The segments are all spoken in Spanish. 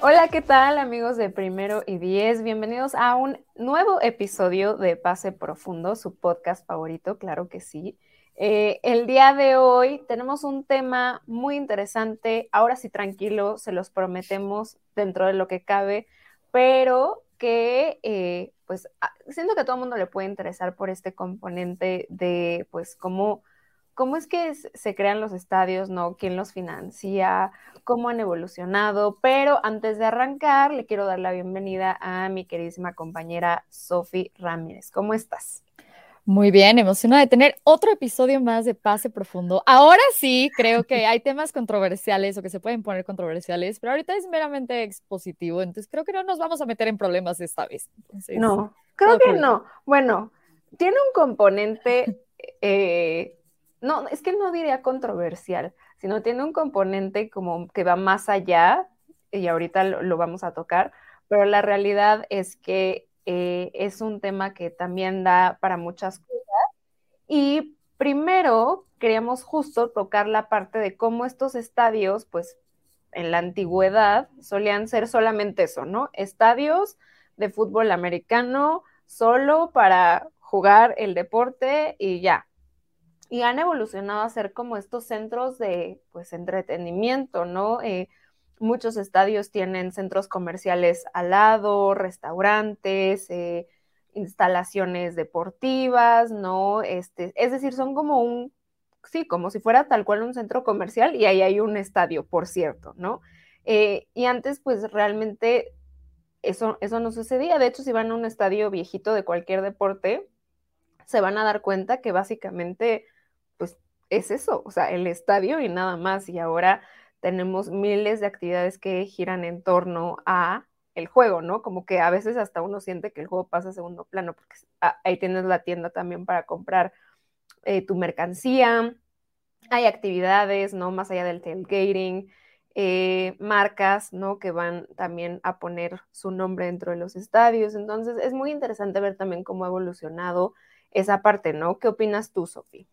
Hola, ¿qué tal amigos de Primero y Diez? Bienvenidos a un nuevo episodio de Pase Profundo, su podcast favorito, claro que sí. Eh, el día de hoy tenemos un tema muy interesante, ahora sí tranquilo, se los prometemos dentro de lo que cabe, pero que eh, pues siento que a todo el mundo le puede interesar por este componente de pues cómo cómo es que se crean los estadios, ¿no? ¿Quién los financia? ¿Cómo han evolucionado? Pero antes de arrancar, le quiero dar la bienvenida a mi queridísima compañera Sofi Ramírez. ¿Cómo estás? Muy bien, emocionada de tener otro episodio más de Pase Profundo. Ahora sí, creo que hay temas controversiales o que se pueden poner controversiales, pero ahorita es meramente expositivo, entonces creo que no nos vamos a meter en problemas esta vez. no, creo que no. Bueno, tiene un componente eh, no, es que no diría controversial, sino tiene un componente como que va más allá, y ahorita lo, vamos a tocar, pero la realidad es que eh, es un tema que también da para muchas cosas. Y primero queríamos justo tocar la parte de cómo estos estadios, pues en la antigüedad solían ser solamente eso, ¿no? Estadios de fútbol americano solo para jugar el deporte y ya, y han evolucionado a ser como estos centros de pues entretenimiento, ¿no? Eh, muchos estadios tienen centros comerciales al lado, restaurantes, eh, instalaciones deportivas, ¿no? Este, es decir, son como un, sí, como si fuera tal cual un centro comercial y ahí hay un estadio, por cierto, ¿no? Eh, y antes, pues realmente eso, eso no sucedía. De hecho, si van a un estadio viejito de cualquier deporte, se van a dar cuenta que básicamente es eso, o sea, el estadio y nada más. Y ahora tenemos miles de actividades que giran en torno a el juego, ¿no? Como que a veces hasta uno siente que el juego pasa a segundo plano, porque ahí tienes la tienda también para comprar eh, tu mercancía, hay actividades, ¿no? Más allá del tailgating, eh, marcas, ¿no? Que van también a poner su nombre dentro de los estadios. Entonces, es muy interesante ver también cómo ha evolucionado esa parte, ¿no? ¿Qué opinas tú, Sofía?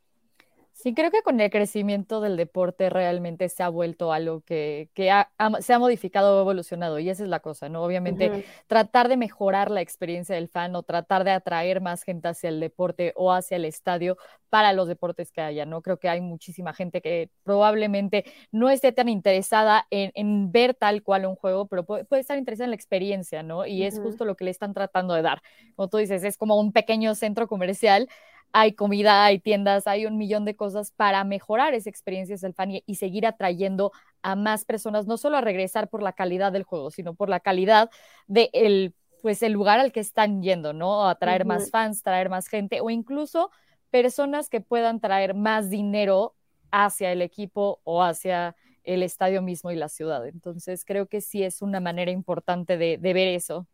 Sí, creo que con el crecimiento del deporte realmente se ha vuelto algo que, se ha modificado o evolucionado y esa es la cosa, ¿no? Obviamente tratar de mejorar la experiencia del fan o tratar de atraer más gente hacia el deporte o hacia el estadio para los deportes que haya, ¿no? Creo que hay muchísima gente que probablemente no esté tan interesada en, ver tal cual un juego, pero puede, estar interesada en la experiencia, ¿no? Y es justo lo que le están tratando de dar. Como tú dices, es como un pequeño centro comercial hay comida, hay tiendas, hay un millón de cosas para mejorar esa experiencia del fan y, seguir atrayendo a más personas, no solo a regresar por la calidad del juego, sino por la calidad de el, pues el lugar al que están yendo, ¿no? A traer más fans, traer más gente o incluso personas que puedan traer más dinero hacia el equipo o hacia el estadio mismo y la ciudad. Entonces creo que sí es una manera importante de ver eso.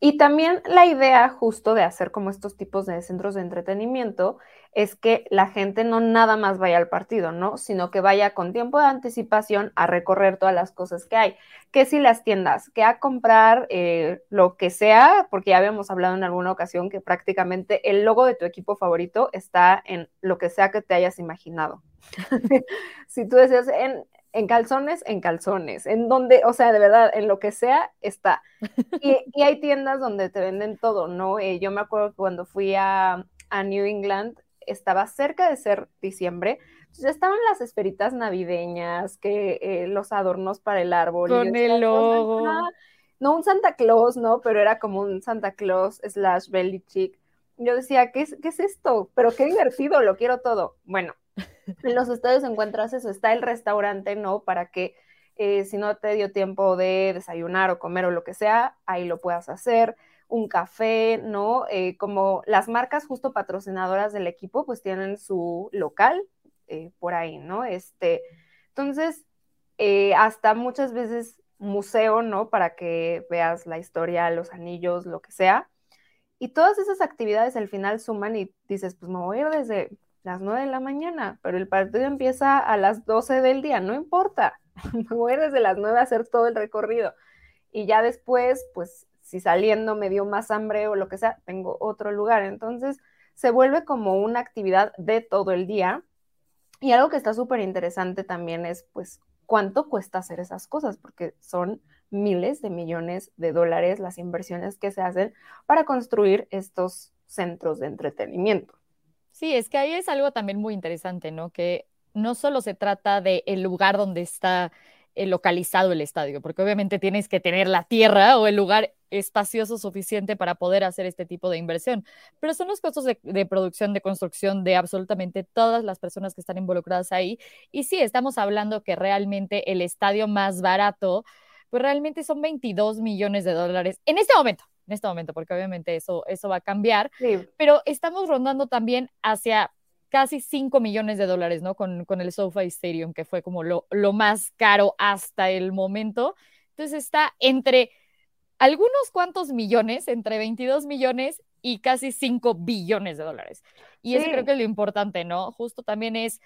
Y también la idea justo de hacer como estos tipos de centros de entretenimiento es que la gente no nada más vaya al partido, ¿no? Sino que vaya con tiempo de anticipación a recorrer todas las cosas que hay. Que si las tiendas, que a comprar eh, lo que sea, porque ya habíamos hablado en alguna ocasión que prácticamente el logo de tu equipo favorito está en lo que sea que te hayas imaginado. si tú decías en, en calzones, en calzones, en donde, o sea, de verdad, en lo que sea, está. Y, hay tiendas donde te venden todo, ¿no? Eh, yo me acuerdo que cuando fui a, New England, estaba cerca de ser diciembre, entonces estaban las esferitas navideñas, que eh, los adornos para el árbol. Con el logo. no un Santa Claus, ¿no? Pero era como un Santa Claus slash belly chick. Yo decía, ¿qué es, ¿qué es esto? Pero qué divertido, lo quiero todo. Bueno, en los estadios encuentras eso, está el restaurante, ¿no? Para que eh, si no te dio tiempo de desayunar o comer o lo que sea, ahí lo puedas hacer. Un café, ¿no? Eh, como las marcas justo patrocinadoras del equipo, pues tienen su local eh, por ahí, ¿no? Este, entonces, hasta muchas veces museo, ¿no? Para que veas la historia, los anillos, lo que sea. Y todas esas actividades al final suman y dices, pues me voy a ir desde las 9 de la mañana, pero el partido empieza a las 12 del día, no importa, voy desde las 9 a hacer todo el recorrido. Y ya después, pues si saliendo me dio más hambre o lo que sea, tengo otro lugar. Entonces se vuelve como una actividad de todo el día. Y algo que está súper interesante también es, pues, cuánto cuesta hacer esas cosas, porque son miles de millones de dólares las inversiones que se hacen para construir estos centros de entretenimiento. Sí, es que ahí es algo también muy interesante, ¿no? Que no solo se trata del el lugar donde está eh, localizado el estadio, porque obviamente tienes que tener la tierra o el lugar espacioso suficiente para poder hacer este tipo de inversión, pero son los costos de, de, producción, de construcción de absolutamente todas las personas que están involucradas ahí. Y sí, estamos hablando que realmente el estadio más barato pues realmente son 22 millones de dólares en este momento, en este momento, porque obviamente eso, eso va a cambiar, pero estamos rondando también hacia casi 5 millones de dólares, ¿no? Con, con el SoFi Stadium, que fue como lo, lo más caro hasta el momento. Entonces está entre algunos cuantos millones, entre 22 millones y casi 5 billones de dólares. Y eso creo que es lo importante, ¿no? Justo también es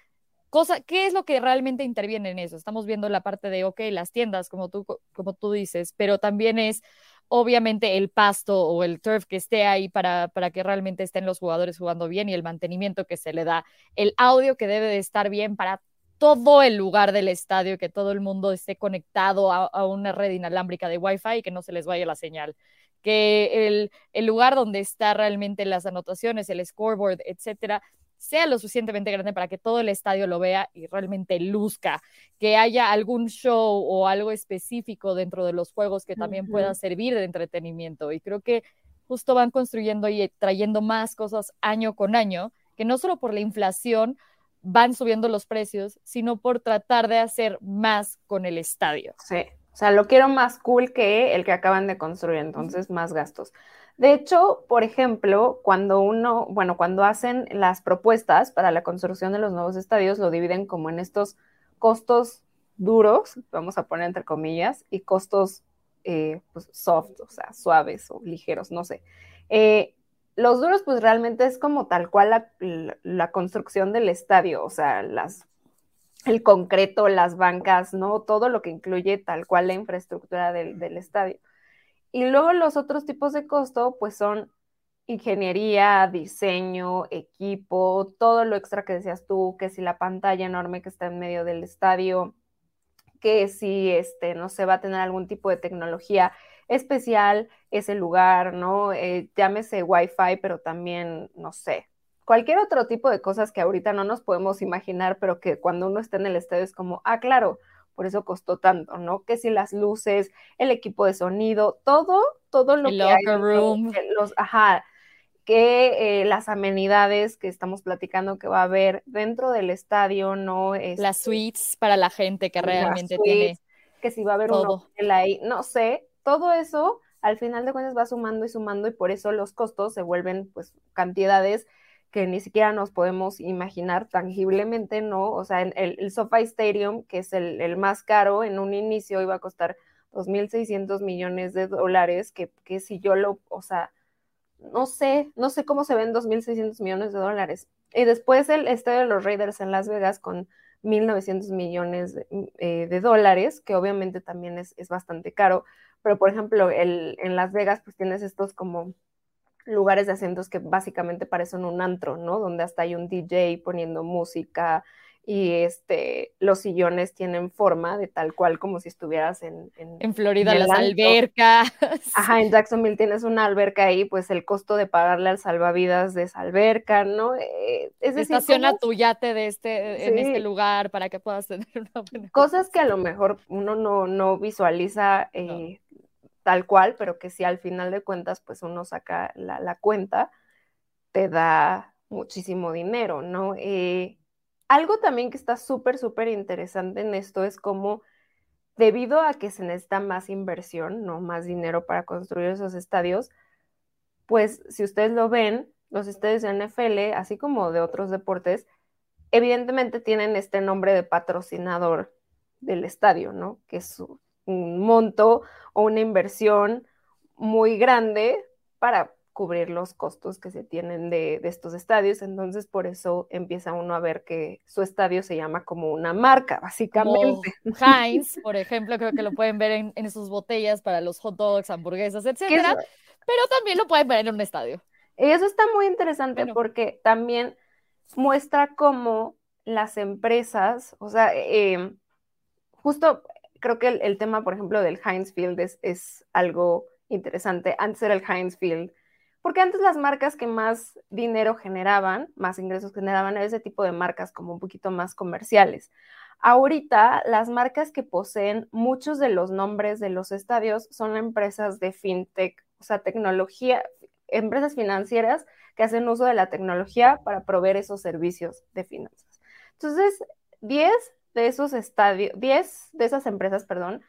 cosa, ¿qué es lo que realmente interviene en eso? Estamos viendo la parte de, ok, las tiendas, como tú, como tú dices, pero también es obviamente el pasto o el turf que esté ahí para, para que realmente estén los jugadores jugando bien y el mantenimiento que se le da, el audio que debe de estar bien para todo el lugar del estadio, que todo el mundo esté conectado a, una red inalámbrica de Wi-Fi y que no se les vaya la señal que el, el, lugar donde está realmente las anotaciones, el scoreboard, etcétera, sea lo suficientemente grande para que todo el estadio lo vea y realmente luzca, que haya algún show o algo específico dentro de los juegos que también pueda servir de entretenimiento. Y creo que justo van construyendo y trayendo más cosas año con año, que no solo por la inflación van subiendo los precios, sino por tratar de hacer más con el estadio. Sí, o sea, lo quiero más cool que el que acaban de construir, entonces más gastos. De hecho, por ejemplo, cuando uno, bueno, cuando hacen las propuestas para la construcción de los nuevos estadios, lo dividen como en estos costos duros, vamos a poner entre comillas, y costos eh, pues, soft, o sea, suaves o ligeros, no sé. Eh, los duros, pues realmente es como tal cual la, construcción del estadio, o sea, las, el concreto, las bancas, ¿no? Todo lo que incluye tal cual la infraestructura del estadio. Y luego los otros tipos de costo, pues son ingeniería, diseño, equipo, todo lo extra que decías tú, que si la pantalla enorme que está en medio del estadio, que si este, no se va a tener algún tipo de tecnología especial ese lugar, ¿no? Eh, llámese Wi-Fi, pero también, no sé, cualquier otro tipo de cosas que ahorita no nos podemos imaginar, pero que cuando uno está en el estadio es como, ah, claro, por eso costó tanto, ¿no? Que si las luces, el equipo de sonido, todo, todo lo el que hay, room. los, ajá, que eh, las amenidades que estamos platicando que va a haber dentro del estadio, ¿no? Es, las suites para la gente que realmente tiene. Que si va a haber todo. un hotel ahí, no sé, todo eso al final de cuentas va sumando y sumando y por eso los costos se vuelven pues cantidades que ni siquiera nos podemos imaginar tangiblemente, ¿no? O sea, el, el SoFi Stadium, que es el, más caro, en un inicio iba a costar 2.600 millones de dólares, que, que, si yo lo, o sea, no sé, no sé cómo se ven 2.600 millones de dólares. Y después el estadio de los Raiders en Las Vegas con 1.900 millones de, eh, de, dólares, que obviamente también es, es bastante caro, pero por ejemplo, el, en Las Vegas pues tienes estos como lugares de asientos que básicamente parecen un antro, ¿no? Donde hasta hay un DJ poniendo música y este, los sillones tienen forma de tal cual como si estuvieras en... En, en Florida, en las antro. albercas. Ajá, en Jacksonville tienes una alberca ahí, pues el costo de pagarle al salvavidas de esa alberca, ¿no? Eh, es decir, Estaciona tu yate de este, sí. en este lugar para que puedas tener una buena... Cosas que a lo mejor uno no, no visualiza... Eh, no tal cual, pero que si al final de cuentas, pues uno saca la, cuenta, te da muchísimo dinero, ¿no? Eh, algo también que está súper, súper interesante en esto es como, debido a que se necesita más inversión, ¿no? Más dinero para construir esos estadios, pues si ustedes lo ven, los estadios de NFL, así como de otros deportes, evidentemente tienen este nombre de patrocinador del estadio, ¿no? Que es su, monto o una inversión muy grande para cubrir los costos que se tienen de, estos estadios. Entonces, por eso empieza uno a ver que su estadio se llama como una marca, básicamente. Heinz, por ejemplo, creo que lo pueden ver en, sus botellas para los hot dogs, hamburguesas, etcétera. Pero también lo pueden ver en un estadio. Eso está muy interesante porque también muestra cómo las empresas, o sea, em, justo creo que el, tema, por ejemplo, del Heinz Field es, es algo interesante. Antes era el Heinz Field porque antes las marcas que más dinero generaban, más ingresos generaban, eran ese tipo de marcas como un poquito más comerciales. Ahorita las marcas que poseen muchos de los nombres de los estadios son empresas de fintech, o sea, tecnología, empresas financieras que hacen uso de la tecnología para proveer esos servicios de finanzas. Entonces, 10 de esos estadios, 10 de esas empresas, perdón,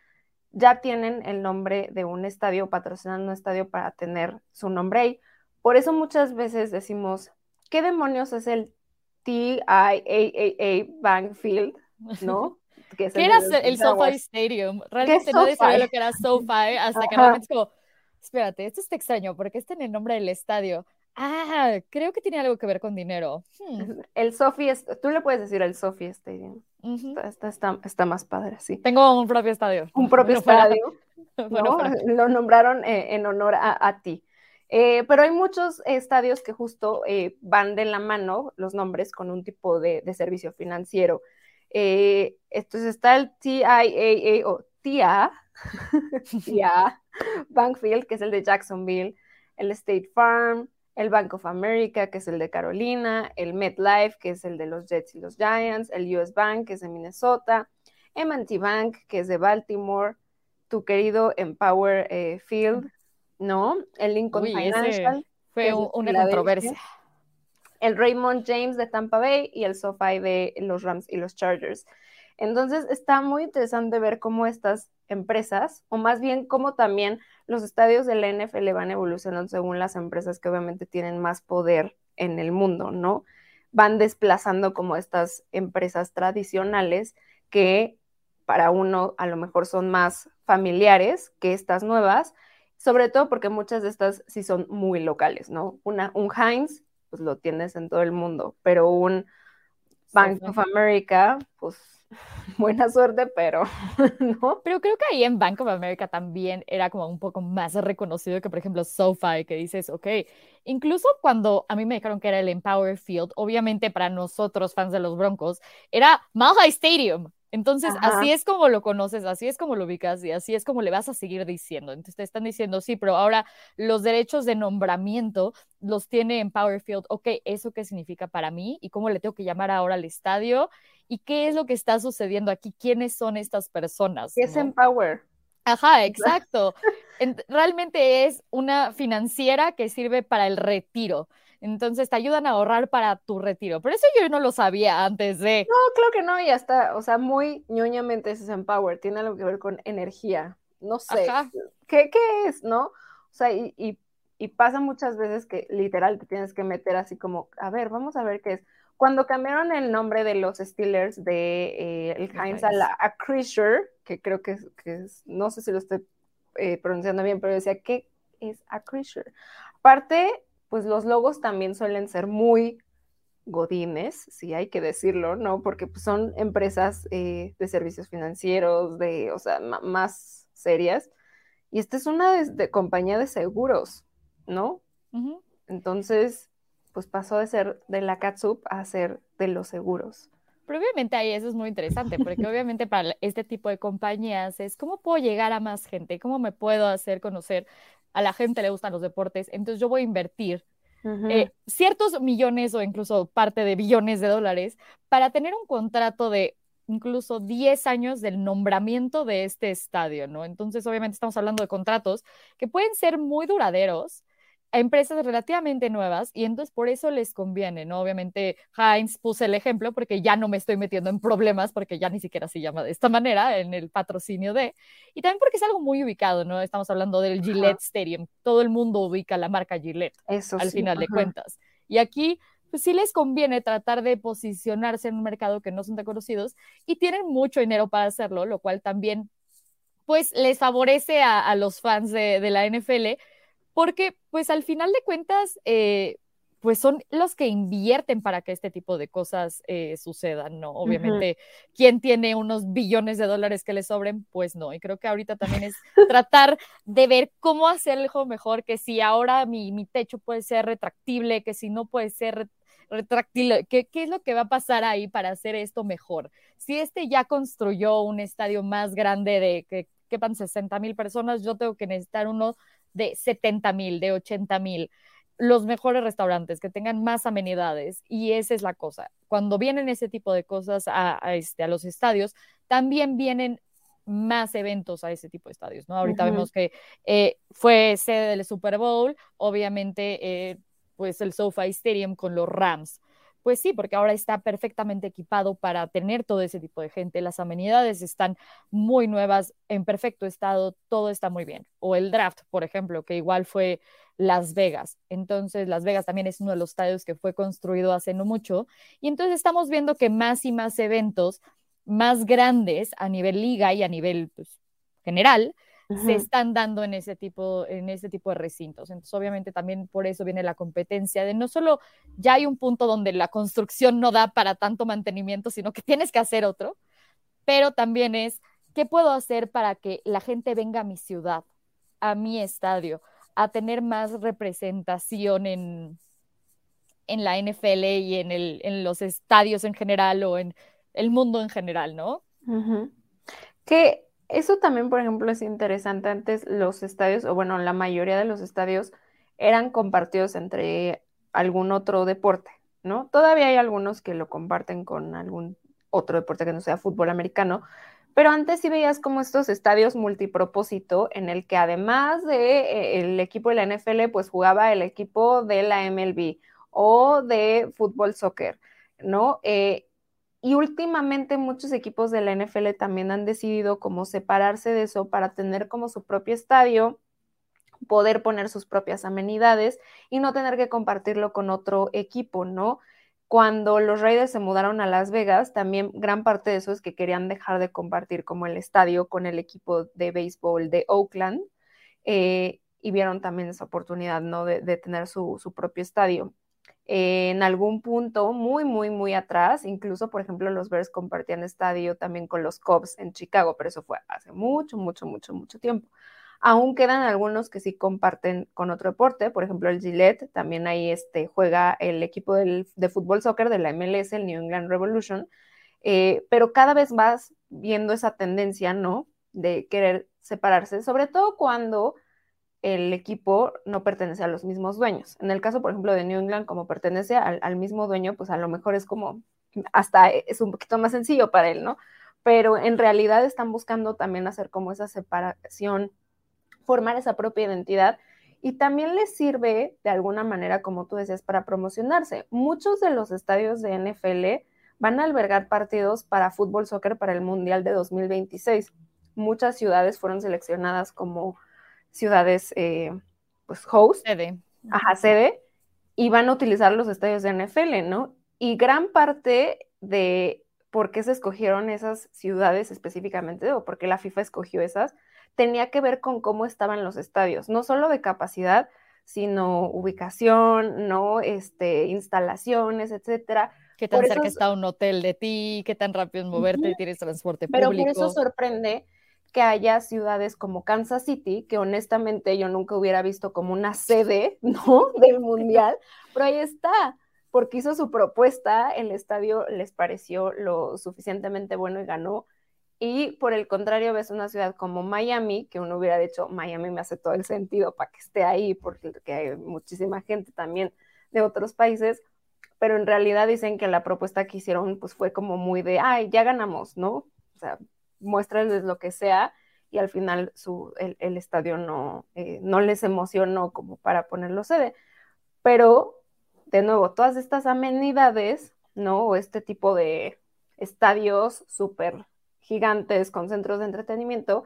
ya tienen el nombre de un estadio, patrocinando un estadio para tener su nombre ahí. Por eso muchas veces decimos, ¿qué demonios es el TIAAA Bank Field? ¿No? ¿Qué era el, SoFi Stadium? Realmente nadie sabía lo que era SoFi hasta que realmente es como, espérate, esto está extraño, porque está en el nombre del estadio. Ah, creo que tiene algo que ver con dinero. Hmm. El Sofi, tú le puedes decir el Sofi Stadium. Está, más padre, sí. Tengo un propio estadio. Un propio estadio. Lo nombraron eh, en honor a, ti. Eh, pero hay muchos estadios que justo eh, van de la mano los nombres con un tipo de, servicio financiero. entonces está el TIAA o TIA, TIA Bankfield, que es el de Jacksonville, el State Farm, el Bank of America, que es el de Carolina, el MetLife, que es el de los Jets y los Giants, el US Bank, que es de Minnesota, M&T Bank, que es de Baltimore, tu querido Empower eh, Field, ¿no? El Lincoln Financial. Fue una controversia. El Raymond James de Tampa Bay y el SoFi de los Rams y los Chargers. Entonces está muy interesante ver cómo estas empresas, o más bien cómo también los estadios de la NFL van evolucionando según las empresas que obviamente tienen más poder en el mundo, ¿no? Van desplazando como estas empresas tradicionales que para uno a lo mejor son más familiares que estas nuevas, sobre todo porque muchas de estas sí son muy locales, ¿no? Una, un Heinz, pues lo tienes en todo el mundo, pero un Bank of America, pues buena suerte, pero no. Pero creo que ahí en Bank of America también era como un poco más reconocido que, por ejemplo, SoFi, que dices, ok, incluso cuando a mí me dijeron que era el Empower Field, obviamente para nosotros, fans de los Broncos, era Mile Stadium. Entonces, así es como lo conoces, así es como lo ubicas y así es como le vas a seguir diciendo. Entonces, te están diciendo, sí, pero ahora los derechos de nombramiento los tiene en Powerfield. Ok, ¿eso qué significa para mí? ¿Y cómo le tengo que llamar ahora al estadio? ¿Y qué es lo que está sucediendo aquí? ¿Quiénes son estas personas? ¿Qué es Empower? Ajá, exacto. realmente es una financiera que sirve para el retiro. Entonces te ayudan a ahorrar para tu retiro. Pero eso yo no lo sabía antes de. No, creo que no, y hasta, o sea, muy ñoñamente es Empower, tiene algo que ver con energía. No sé. ¿Qué, ¿Qué, es, no? O sea, y, y, y, pasa muchas veces que literal te tienes que meter así como, a ver, vamos a ver qué es. Cuando cambiaron el nombre de los Steelers de eh, el Heinz a, la, a que creo que, que es, no sé si lo estoy eh, pronunciando bien, pero decía, ¿qué es a Aparte, pues los logos también suelen ser muy godines, si hay que decirlo, ¿no? Porque pues, son empresas eh, de servicios financieros, de, o sea, más serias. Y esta es una de, compañía de seguros, ¿no? Entonces, pues pasó de ser de la catsup a ser de los seguros. Pero obviamente ahí eso es muy interesante, porque obviamente para este tipo de compañías es cómo puedo llegar a más gente, cómo me puedo hacer conocer a la gente le gustan los deportes, entonces yo voy a invertir eh, ciertos millones o incluso parte de billones de dólares para tener un contrato de incluso 10 años del nombramiento de este estadio, ¿no? Entonces, obviamente estamos hablando de contratos que pueden ser muy duraderos, a empresas relativamente nuevas y entonces por eso les conviene, ¿no? Obviamente Heinz puse el ejemplo porque ya no me estoy metiendo en problemas porque ya ni siquiera se llama de esta manera en el patrocinio de, y también porque es algo muy ubicado, ¿no? Estamos hablando del Gillette Stadium, todo el mundo ubica la marca Gillette eso al final de cuentas. Y aquí pues sí les conviene tratar de posicionarse en un mercado que no son tan conocidos y tienen mucho dinero para hacerlo, lo cual también pues les favorece a, los fans de, la NFL, porque pues al final de cuentas, eh, pues son los que invierten para que este tipo de cosas eh, sucedan, ¿no? Obviamente, ¿quién tiene unos billones de dólares que le sobren? Pues no, y creo que ahorita también es tratar de ver cómo hacerlo mejor, que si ahora mi, mi techo puede ser retractible, que si no puede ser retráctil, ¿qué, ¿qué, es lo que va a pasar ahí para hacer esto mejor? Si este ya construyó un estadio más grande de que quepan 60 mil personas, yo tengo que necesitar uno de 70 mil, de 80 mil los mejores restaurantes, que tengan más amenidades. Y esa es la cosa. Cuando vienen ese tipo de cosas a, este, a los estadios, también vienen más eventos a ese tipo de estadios, ¿no? Ahorita vemos que eh, fue sede del Super Bowl, obviamente, eh, pues el SoFi Stadium con los Rams. Pues sí, porque ahora está perfectamente equipado para tener todo ese tipo de gente. Las amenidades están muy nuevas, en perfecto estado, todo está muy bien. O el draft, por ejemplo, que igual fue Las Vegas. Entonces, Las Vegas también es uno de los estadios que fue construido hace no mucho. Y entonces estamos viendo que más y más eventos más grandes a nivel liga y a nivel pues, general se están dando en ese tipo, en ese tipo de recintos. Entonces, obviamente, también por eso viene la competencia de no solo ya hay un punto donde la construcción no da para tanto mantenimiento, sino que tienes que hacer otro, pero también es qué puedo hacer para que la gente venga a mi ciudad, a mi estadio, a tener más representación en, en la NFL y en, el, en los estadios en general o en el mundo en general, ¿no? Que eso también, por ejemplo, es interesante. Antes los estadios, o bueno, la mayoría de los estadios eran compartidos entre algún otro deporte, ¿no? Todavía hay algunos que lo comparten con algún otro deporte que no sea fútbol americano, pero antes sí veías como estos estadios multipropósito en el que además de, eh, equipo de la NFL, pues jugaba el equipo de la MLB o de fútbol soccer, ¿no? Eh, y últimamente muchos equipos de la NFL también han decidido como separarse de eso para tener como su propio estadio, poder poner sus propias amenidades y no tener que compartirlo con otro equipo, ¿no? Cuando los Raiders se mudaron a Las Vegas, también gran parte de eso es que querían dejar de compartir como el estadio con el equipo de béisbol de Oakland eh, y vieron también esa oportunidad, ¿no? De, de tener su, su propio estadio en algún punto muy, muy, muy atrás. Incluso, por ejemplo, los Bears compartían estadio también con los Cubs en Chicago, pero eso fue hace mucho, mucho, mucho, mucho tiempo. Aún quedan algunos que sí comparten con otro deporte, por ejemplo el Gillette, también ahí este, juega el equipo de fútbol soccer de la MLS, el New England Revolution, eh, pero cada vez más viendo esa tendencia, ¿no? De querer separarse, sobre todo cuando el equipo no pertenece a los mismos dueños. En el caso, por ejemplo, de New England, como pertenece al, mismo dueño, pues a lo mejor es como, hasta es un poquito más sencillo para él, ¿no? Pero en realidad están buscando también hacer como esa separación, formar esa propia identidad y también les sirve de alguna manera, como tú decías, para promocionarse. Muchos de los estadios de NFL van a albergar partidos para fútbol, soccer para el Mundial de 2026. Muchas ciudades fueron seleccionadas como ciudades, eh, pues, host. Sede. Ajá, sede. Y van a utilizar los estadios de NFL, ¿no? Y gran parte de por qué se escogieron esas ciudades específicamente o por qué la FIFA escogió esas, tenía que ver con cómo estaban los estadios, no solo de capacidad, sino ubicación, ¿no? Este, instalaciones, etcétera. Qué tan cerca está un hotel de ti, qué tan rápido es moverte, tienes transporte público. Pero por eso sorprende que haya ciudades como Kansas City, que honestamente yo nunca hubiera visto como una sede, ¿no? Del mundial, pero ahí está, porque hizo su propuesta, el estadio les pareció lo suficientemente bueno y ganó. Y por el contrario, ves una ciudad como Miami, que uno hubiera dicho, Miami me hace todo el sentido para que esté ahí, porque hay muchísima gente también de otros países, pero en realidad dicen que la propuesta que hicieron pues fue como muy de, ay, ya ganamos, ¿no? O sea, muéstrales lo que sea y al final su, el, estadio no, eh, no les emocionó como para ponerlo sede. Pero, de nuevo, todas estas amenidades, ¿no? O este tipo de estadios súper gigantes con centros de entretenimiento,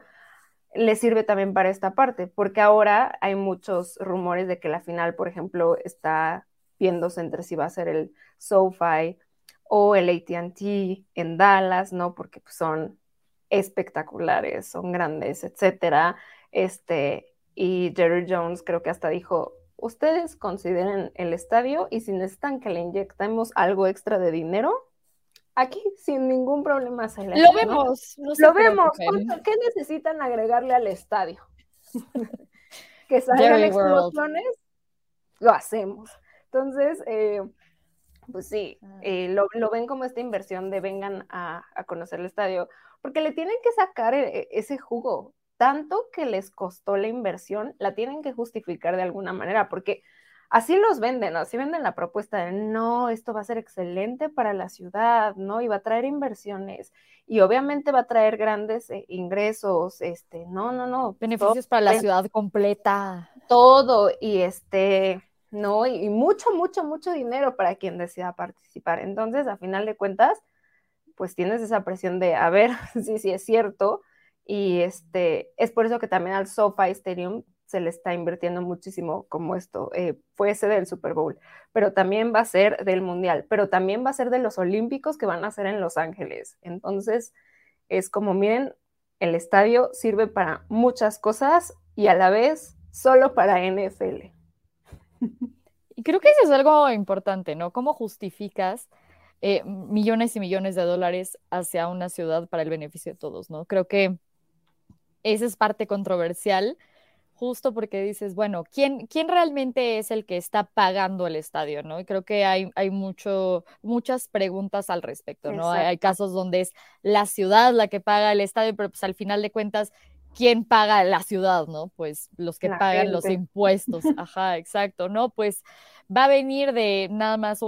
les sirve también para esta parte, porque ahora hay muchos rumores de que la final, por ejemplo, está viéndose entre si va a ser el SoFi o el ATT en Dallas, ¿no? Porque pues, son espectaculares, son grandes, etcétera. Este, y Jerry Jones creo que hasta dijo, ustedes consideren el estadio y si necesitan que le inyectemos algo extra de dinero, aquí sin ningún problema se Lo vemos, lo vemos. ¿Qué necesitan agregarle al estadio? que salgan explosiones, lo hacemos. Entonces, eh, pues sí, ah. eh, lo, ven como esta inversión de vengan a, conocer el estadio, porque le tienen que sacar e, ese jugo. Tanto que les costó la inversión, la tienen que justificar de alguna manera, porque así los venden, así venden la propuesta de no, esto va a ser excelente para la ciudad, ¿no? Y va a traer inversiones y obviamente va a traer grandes eh, ingresos, este, no, no, no. Beneficios para la ciudad completa. Todo, y este, no, y, mucho, mucho, mucho dinero para quien decida participar. Entonces, a final de cuentas, pues tienes esa presión de, a ver, sí, sí es cierto, y este, es por eso que también al SoFi Stadium se le está invirtiendo muchísimo como esto. Eh, fue sede del Super Bowl, pero también va a ser del Mundial, pero también va a ser de los Olímpicos que van a ser en Los Ángeles. Entonces, es como, miren, el estadio sirve para muchas cosas y a la vez solo para NFL. Y creo que eso es algo importante, ¿no? ¿Cómo justificas eh, millones y millones de dólares hacia una ciudad para el beneficio de todos, ¿no? Creo que esa es parte controversial justo porque dices, bueno, ¿quién, ¿quién realmente es el que está pagando el estadio? ¿no? Y creo que hay, hay mucho, muchas preguntas al respecto, ¿no? Hay, casos donde es la ciudad la que paga el estadio, pero pues al final de cuentas, ¿quién paga la ciudad? ¿no? Pues los que pagan los impuestos, ajá, exacto, ¿no? Pues va a venir de nada más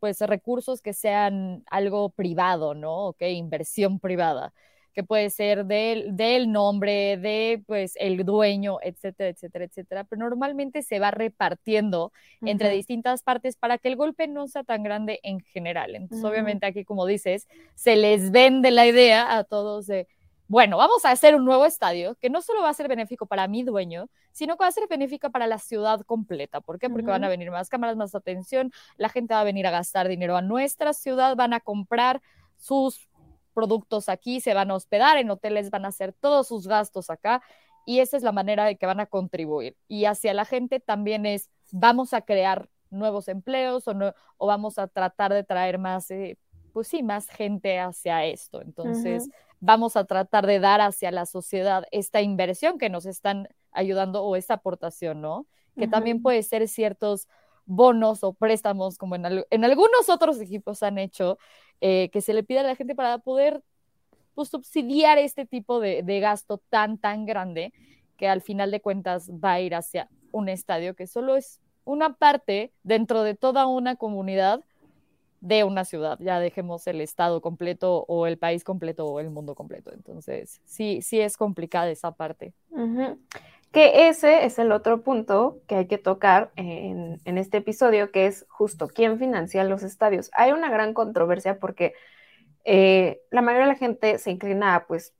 pues recursos que sean algo privado, ¿no? Ok, inversión privada que puede ser del, del nombre, de pues el dueño, etcétera, etcétera, etcétera, pero normalmente se va repartiendo entre distintas partes para que el golpe no sea tan grande en general. Entonces, obviamente aquí, como dices, se les vende la idea a todos de, bueno, vamos a hacer un nuevo estadio que no solo va a ser benéfico para mi dueño, sino que va a ser benéfico para la ciudad completa. ¿Por qué? Porque van a venir más cámaras, más atención, la gente va a venir a gastar dinero a nuestra ciudad, van a comprar sus productos aquí, se van a hospedar en hoteles, van a hacer todos sus gastos acá y esa es la manera de que van a contribuir. Y hacia la gente también es, vamos a crear nuevos empleos o, no, o vamos a tratar de traer más, eh, pues sí, más gente hacia esto. Entonces, vamos a tratar de dar hacia la sociedad esta inversión que nos están ayudando o esta aportación, ¿no? Que también puede ser ciertos bonos o préstamos, como en, en algunos otros equipos han hecho, eh, que se le pide a la gente para poder pues, subsidiar este tipo de, gasto tan, tan grande que al final de cuentas va a ir hacia un estadio que solo es una parte dentro de toda una comunidad de una ciudad. Ya dejemos el estado completo o el país completo o el mundo completo. Entonces, sí, sí es complicada esa parte. Que ese es el otro punto que hay que tocar en, este episodio, que es justo quién financia los estadios. Hay una gran controversia porque eh, la mayoría de la gente se inclina pues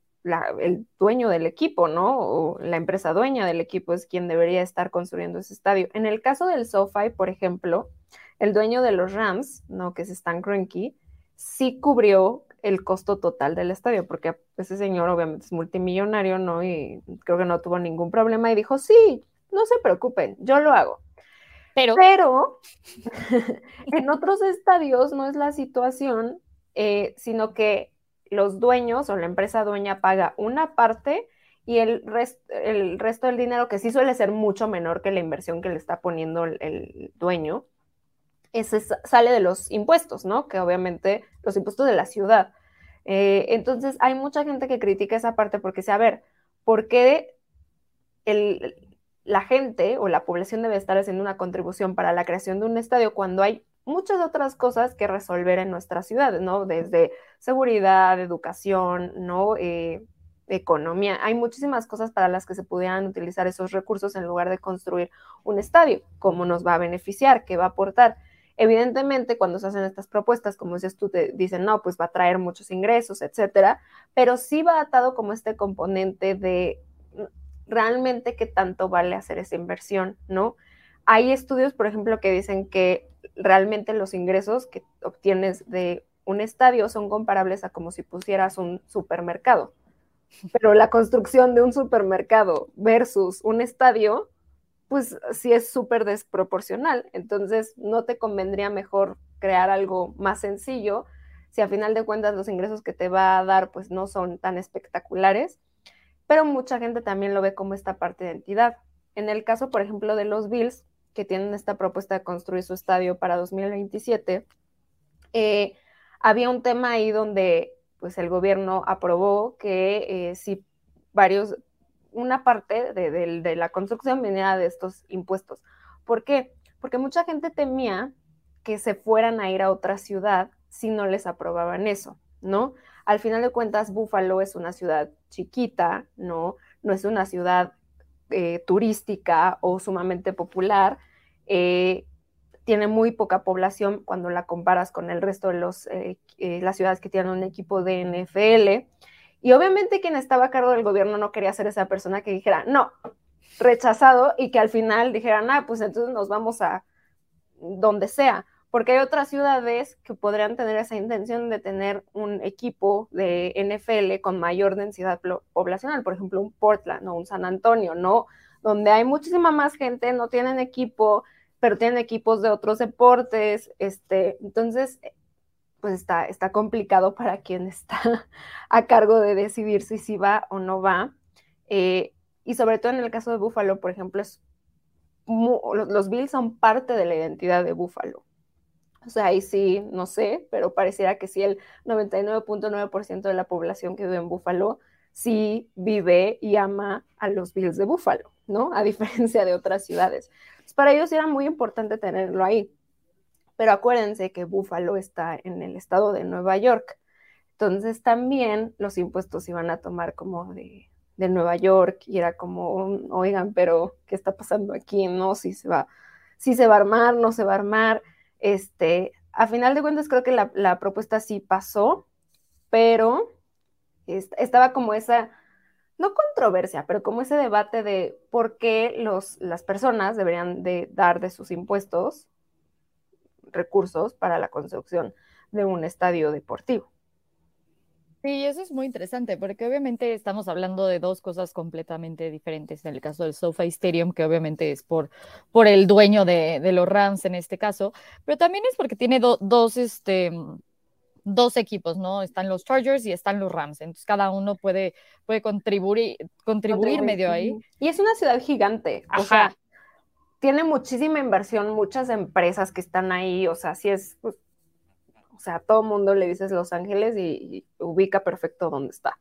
el dueño del equipo, ¿no? O la empresa dueña del equipo es quien debería estar construyendo ese estadio. En el caso del SoFi, por ejemplo, el dueño de los Rams, ¿no? Que es Stan Kroenke, sí cubrió el costo total del estadio, porque ese señor obviamente es multimillonario, ¿no? Y creo que no tuvo ningún problema y dijo, sí, no se preocupen, yo lo hago. Pero, Pero en otros estadios no es la situación, eh, sino que los dueños o la empresa dueña paga una parte y el, el resto del dinero, que sí suele ser mucho menor que la inversión que le está poniendo el dueño, ese sale de los impuestos, ¿no? Que obviamente los impuestos de la ciudad. Eh, entonces, hay mucha gente que critica esa parte porque dice, a ver, ¿por qué la gente o la población debe estar haciendo una contribución para la creación de un estadio cuando hay muchas otras cosas que resolver en nuestras ciudades, ¿no? Desde seguridad, educación, ¿no? Eh, economía. Hay muchísimas cosas para las que se pudieran utilizar esos recursos en lugar de construir un estadio. ¿Cómo nos va a beneficiar? ¿Qué va a aportar? Evidentemente, cuando se hacen estas propuestas, como dices tú, te dicen, no, pues va a traer muchos ingresos, etcétera, pero sí va atado como este componente de mm, realmente qué tanto vale hacer esa inversión, ¿no? Hay estudios, por ejemplo, que dicen que realmente los ingresos que obtienes de un estadio son comparables a como si pusieras un supermercado. pero la construcción de un supermercado versus un estadio, pues sí es súper desproporcional. Entonces, no te convendría mejor crear algo más sencillo si a final de cuentas los ingresos que te va a dar pues no son tan espectaculares, pero mucha gente también lo ve como esta parte de identidad. En el caso, por ejemplo, de los Bills, que tienen esta propuesta de construir su estadio para 2027, eh, había un tema ahí donde pues el gobierno aprobó que eh, si varios, una parte de, la construcción viniera de estos impuestos. ¿Por qué? Porque mucha gente temía que se fueran a ir a otra ciudad si no les aprobaban eso, ¿no? Al final de cuentas, Búfalo es una ciudad chiquita, ¿no? No es una ciudad eh, turística o sumamente popular. Eh, tiene muy poca población cuando la comparas con el resto de los, eh, las ciudades que tienen un equipo de NFL. Y obviamente quien estaba a cargo del gobierno no quería ser esa persona que dijera, no, rechazado, y que al final dijeran, ah, pues entonces nos vamos a donde sea porque hay otras ciudades que podrían tener esa intención de tener un equipo de NFL con mayor densidad poblacional, por ejemplo, un Portland o un San Antonio, ¿no? Donde hay muchísima más gente, no tienen equipo, pero tienen equipos de otros deportes, este, entonces, pues está, está complicado para quien está a cargo de decidir si sí va o no va. Eh, y sobre todo en el caso de Buffalo, por ejemplo, es los Bills son parte de la identidad de Buffalo. O sea, ahí sí, no sé, pero pareciera que sí el 99.9% de la población que vive en Búfalo sí vive y ama a los Bills de Búfalo, ¿no? A diferencia de otras ciudades. Pues para ellos era muy importante tenerlo ahí. Pero acuérdense que Búfalo está en el estado de Nueva York. Entonces también los impuestos iban a tomar como de, de Nueva York y era como, oigan, pero ¿qué está pasando aquí? ¿No? Si se va, si se va a armar, no se va a armar. Este, a final de cuentas creo que la, propuesta sí pasó, pero estaba como esa, no controversia, pero como ese debate de por qué los, las personas deberían de dar de sus impuestos recursos para la construcción de un estadio deportivo. Sí, eso es muy interesante, porque obviamente estamos hablando de dos cosas completamente diferentes. En el caso del SoFi Stadium, que obviamente es por, por el dueño de, los Rams en este caso, pero también es porque tiene dos, este, dos equipos, ¿no? Están los Chargers y están los Rams. Entonces cada uno puede, puede contribuir, contribuir medio ahí. Y es una ciudad gigante. O sea, tiene muchísima inversión, muchas empresas que están ahí. O sea, sí es pues, o sea, todo mundo le dices Los Ángeles y, ubica perfecto dónde está.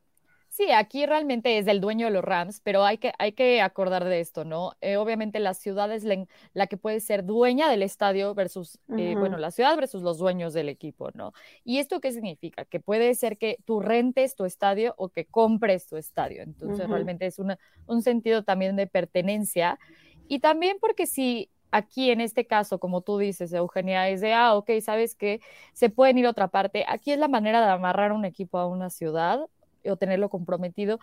Sí, aquí realmente es el dueño de los Rams, pero hay que, hay que acordar de esto, ¿no? Eh, obviamente la ciudad es la, que puede ser dueña del estadio versus, eh, bueno, la ciudad versus los dueños del equipo, ¿no? ¿Y esto qué significa? Que puede ser que tú rentes tu estadio o que compres tu estadio. Entonces, realmente es un sentido también de pertenencia. Y también porque si Aquí en este caso, como tú dices, Eugenia, es de, ah, ok, sabes que se pueden ir a otra parte. Aquí es la manera de amarrar un equipo a una ciudad o tenerlo comprometido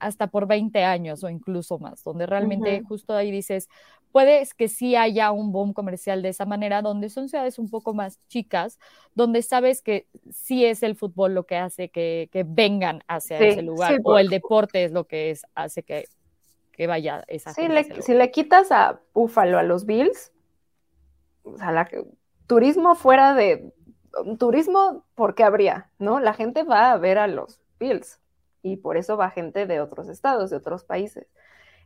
hasta por 20 años o incluso más, donde realmente justo ahí dices, puede que sí haya un boom comercial de esa manera, donde son ciudades un poco más chicas, donde sabes que sí es el fútbol lo que hace que, vengan hacia ese lugar, o el deporte es lo que es, hace que que vaya esa sí, si le quitas a Búfalo a los Bills, o sea, la, turismo fuera de turismo, ¿por qué habría? ¿No? La gente va a ver a los Bills y por eso va gente de otros estados, de otros países.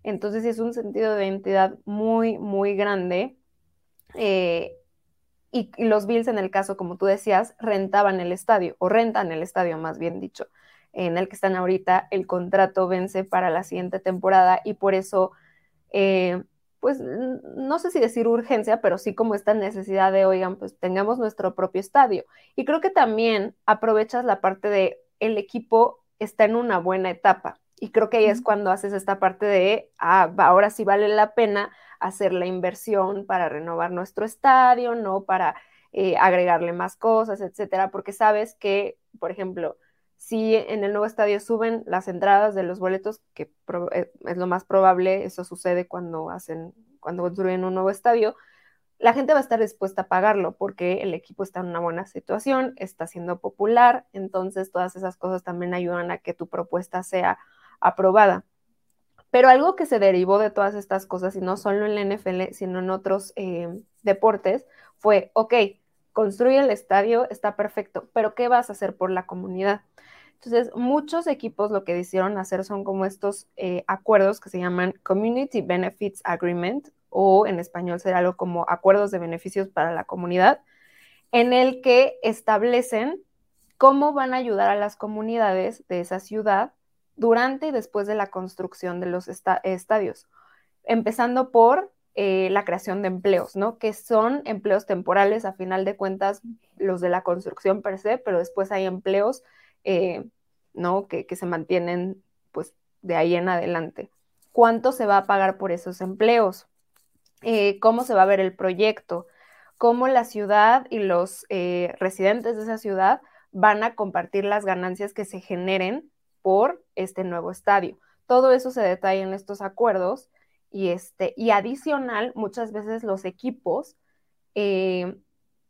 Entonces es un sentido de identidad muy, muy grande. Eh, y, y, los Bills, en el caso, como tú decías, rentaban el estadio, o rentan el estadio, más bien dicho en el que están ahorita, el contrato vence para la siguiente temporada y por eso, eh, pues no sé si decir urgencia, pero sí como esta necesidad de, oigan, pues tengamos nuestro propio estadio. Y creo que también aprovechas la parte de el equipo está en una buena etapa. Y creo que ahí es cuando haces esta parte de, ah, ahora sí vale la pena hacer la inversión para renovar nuestro estadio, ¿no? Para eh, agregarle más cosas, etcétera, porque sabes que, por ejemplo, si en el nuevo estadio suben las entradas de los boletos, que eh, es lo más probable, eso sucede cuando hacen, cuando construyen un nuevo estadio, la gente va a estar dispuesta a pagarlo porque el equipo está en una buena situación, está siendo popular, entonces todas esas cosas también ayudan a que tu propuesta sea aprobada. Pero algo que se derivó de todas estas cosas, y no solo en la NFL, sino en otros eh, deportes, fue, ok, construye el estadio, está perfecto, pero ¿qué vas a hacer por la comunidad? Entonces, muchos equipos lo que decidieron hacer son como estos eh, acuerdos que se llaman Community Benefits Agreement, o en español será algo como acuerdos de beneficios para la comunidad, en el que establecen cómo van a ayudar a las comunidades de esa ciudad durante y después de la construcción de los estadios, empezando por eh, la creación de empleos, ¿no? Que son empleos temporales, a final de cuentas, los de la construcción per se, pero después hay empleos, eh, ¿no? Que, se mantienen, pues, de ahí en adelante. ¿Cuánto se va a pagar por esos empleos? Eh, ¿Cómo se va a ver el proyecto? ¿Cómo la ciudad y los residentes de esa ciudad van a compartir las ganancias que se generen por este nuevo estadio. Todo eso se detalla en estos acuerdos y, este, y adicional, muchas veces los equipos eh,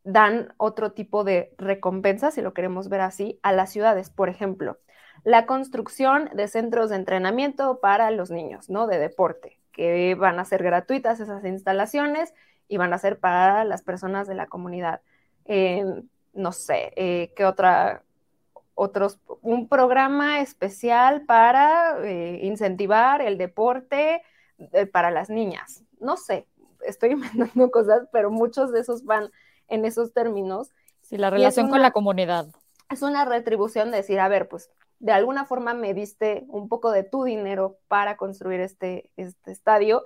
dan otro tipo de recompensa, si lo queremos ver así, a las ciudades. Por ejemplo, la construcción de centros de entrenamiento para los niños, ¿no? De deporte, que van a ser gratuitas esas instalaciones y van a ser para las personas de la comunidad. No sé, eh, ¿qué otra otros, un programa especial para eh, incentivar el deporte eh, para las niñas. No sé, estoy inventando cosas, pero muchos de esos van en esos términos. Sí, la relación con la comunidad. Es una retribución de decir, a ver, pues de alguna forma me diste un poco de tu dinero para construir este, este estadio,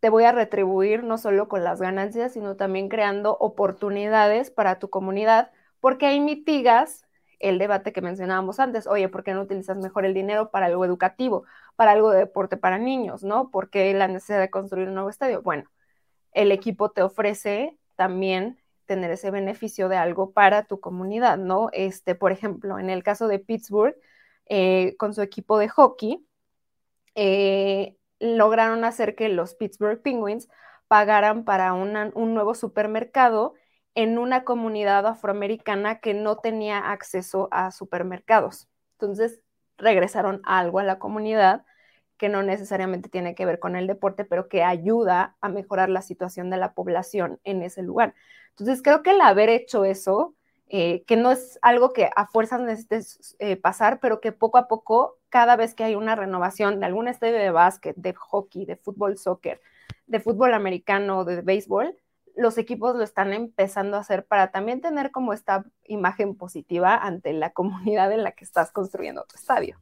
te voy a retribuir no solo con las ganancias, sino también creando oportunidades para tu comunidad, porque ahí mitigas el debate que mencionábamos antes, oye, ¿por qué no utilizas mejor el dinero para algo educativo, para algo de deporte para niños, ¿no? ¿Por qué la necesidad de construir un nuevo estadio? Bueno, el equipo te ofrece también tener ese beneficio de algo para tu comunidad, ¿no? Este, por ejemplo, en el caso de Pittsburgh, eh, con su equipo de hockey, eh, lograron hacer que los Pittsburgh Penguins pagaran para un nuevo supermercado en una comunidad afroamericana que no tenía acceso a supermercados. Entonces regresaron algo a la comunidad que no necesariamente tiene que ver con el deporte, pero que ayuda a mejorar la situación de la población en ese lugar. Entonces creo que el haber hecho eso, eh, que no es algo que a fuerzas necesites eh, pasar, pero que poco a poco, cada vez que hay una renovación de algún estadio de básquet, de hockey, de fútbol, soccer, de fútbol americano, de béisbol, los equipos lo están empezando a hacer para también tener como esta imagen positiva ante la comunidad en la que estás construyendo tu estadio.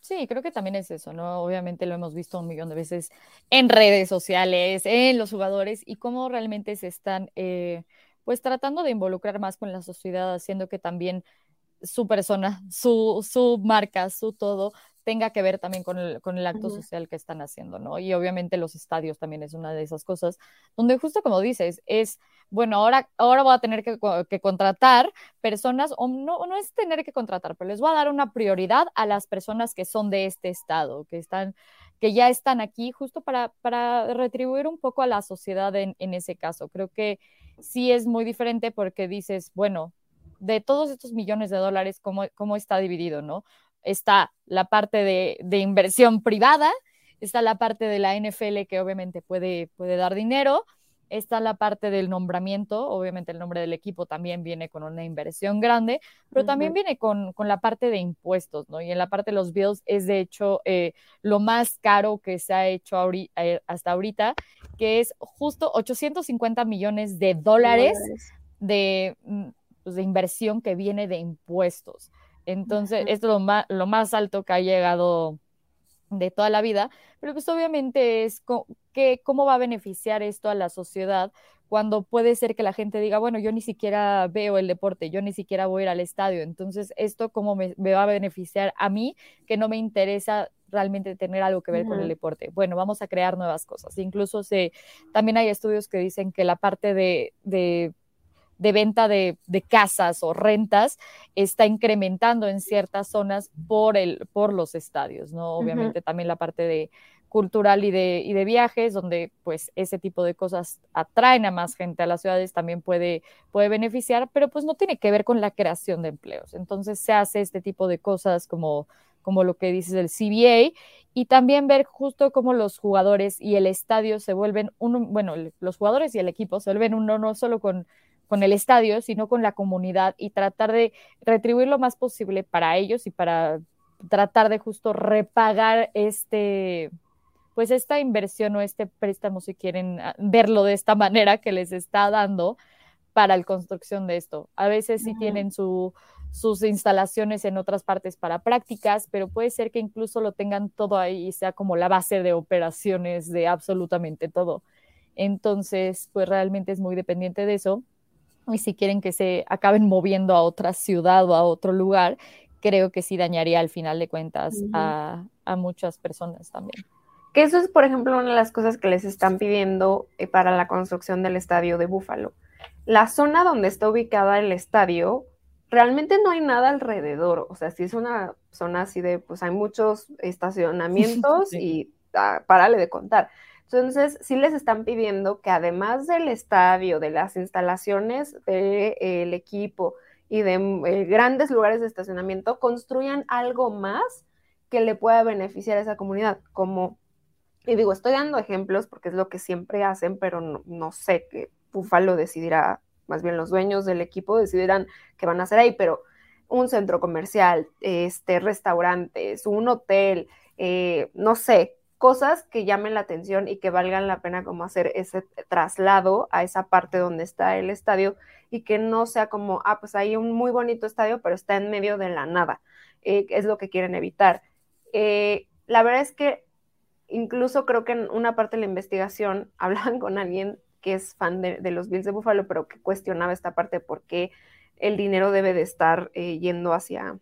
Sí, creo que también es eso, ¿no? Obviamente lo hemos visto un millón de veces en redes sociales, en los jugadores y cómo realmente se están, eh, pues, tratando de involucrar más con la sociedad, haciendo que también su persona, su, su marca, su todo tenga que ver también con el, con el acto social que están haciendo, ¿no? Y obviamente los estadios también es una de esas cosas, donde justo como dices, es, bueno, ahora, ahora voy a tener que, que contratar personas, o no, no es tener que contratar, pero les voy a dar una prioridad a las personas que son de este estado, que están que ya están aquí justo para, para retribuir un poco a la sociedad en, en ese caso. Creo que sí es muy diferente porque dices, bueno, de todos estos millones de dólares, ¿cómo, cómo está dividido, no? Está la parte de, inversión privada, está la parte de la NFL que obviamente puede, puede dar dinero, está la parte del nombramiento, obviamente el nombre del equipo también viene con una inversión grande, pero también viene con, la parte de impuestos, ¿no? Y en la parte de los bills es de hecho eh, lo más caro que se ha hecho eh, hasta ahorita, que es justo 850 millones de dólares, De, mm, pues, de inversión que viene de impuestos. Entonces, esto es lo más, lo más alto que ha llegado de toda la vida, pero pues obviamente es que, cómo va a beneficiar esto a la sociedad cuando puede ser que la gente diga, bueno, yo ni siquiera veo el deporte, yo ni siquiera voy a ir al estadio, entonces esto cómo me, va a beneficiar a mí, que no me interesa realmente tener algo que ver con el deporte. Bueno, vamos a crear nuevas cosas. Incluso se, también hay estudios que dicen que la parte de de venta de, casas o rentas está incrementando en ciertas zonas por, el, por los estadios, ¿no? Obviamente también la parte de cultural y de, y de viajes, donde pues ese tipo de cosas atraen a más gente a las ciudades, también puede, puede beneficiar, pero pues no tiene que ver con la creación de empleos. Entonces se hace este tipo de cosas como como lo que dices del CBA, y también ver justo cómo los jugadores y el estadio se vuelven uno, bueno, los jugadores y el equipo se vuelven uno no solo con, con el estadio, sino con la comunidad y tratar de retribuir lo más posible para ellos y para tratar de justo repagar este, pues esta inversión o este préstamo, si quieren ah, verlo de esta manera que les está dando para la construcción de esto. A veces sí tienen su, sus instalaciones en otras partes para prácticas, pero puede ser que incluso lo tengan todo ahí y sea como la base de operaciones de absolutamente todo. Entonces, pues realmente es muy dependiente de eso. Y si quieren que se acaben moviendo a otra ciudad o a otro lugar, creo que sí dañaría al final de cuentas a, a muchas personas también. Que eso es, por ejemplo, una de las cosas que les están pidiendo eh, para la construcción del estadio de Búfalo. La zona donde está ubicada el estadio, realmente no hay nada alrededor. O sea, si es una zona así de, pues hay muchos estacionamientos y ah, párale de contar. Entonces, sí les están pidiendo que además del estadio, de las instalaciones del equipo y de eh, grandes lugares de estacionamiento, construyan algo más que le pueda beneficiar a esa comunidad, como y digo, estoy dando ejemplos porque es lo que siempre hacen, pero no, sé que Búfalo decidirá, más bien los dueños del equipo decidirán qué van a hacer ahí, pero un centro comercial, este, restaurantes, un hotel, eh, no sé, cosas que llamen la atención y que valgan la pena como hacer ese traslado a esa parte donde está el estadio y que no sea como, ah, pues hay un muy bonito estadio, pero está en medio de la nada. Eh, es lo que quieren evitar. Eh, la verdad es que incluso creo que en una parte de la investigación hablaban con alguien que es fan de, los Bills de Buffalo, pero que cuestionaba esta parte de por qué el dinero debe de estar eh, yendo hacia,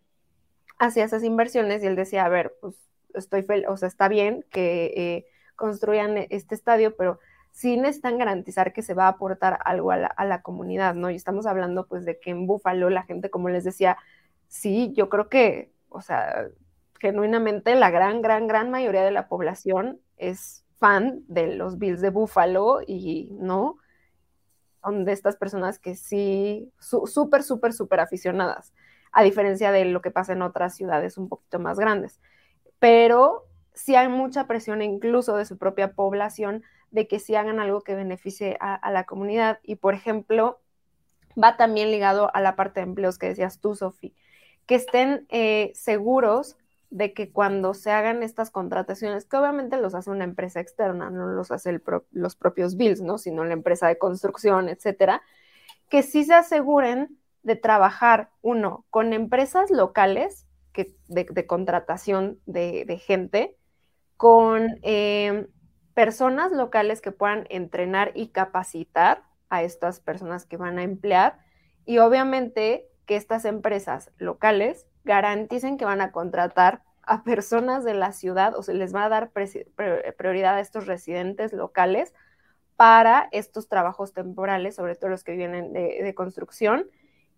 hacia esas inversiones. Y él decía, a ver, pues estoy feliz, o sea, está bien que eh, construyan este estadio, pero sí necesitan garantizar que se va a aportar algo a la, a la comunidad, ¿no? Y estamos hablando pues de que en Buffalo la gente, como les decía, sí, yo creo que, o sea, genuinamente la gran, gran, gran mayoría de la población es fan de los Bills de Buffalo y no, son de estas personas que sí, súper, súper, súper aficionadas, a diferencia de lo que pasa en otras ciudades un poquito más grandes. Pero sí hay mucha presión incluso de su propia población de que sí hagan algo que beneficie a, la comunidad. Y por ejemplo, va también ligado a la parte de empleos que decías tú, Sofi, que estén eh, seguros de que cuando se hagan estas contrataciones, que obviamente los hace una empresa externa, no los hace los propios Bills, ¿no? Sino la empresa de construcción, etcétera, que sí se aseguren de trabajar, uno, con empresas locales que, de, contratación de, gente, con eh, personas locales que puedan entrenar y capacitar a estas personas que van a emplear. Y obviamente que estas empresas locales garanticen que van a contratar a personas de la ciudad o se les va a dar prioridad a estos residentes locales para estos trabajos temporales, sobre todo los que vienen de, construcción,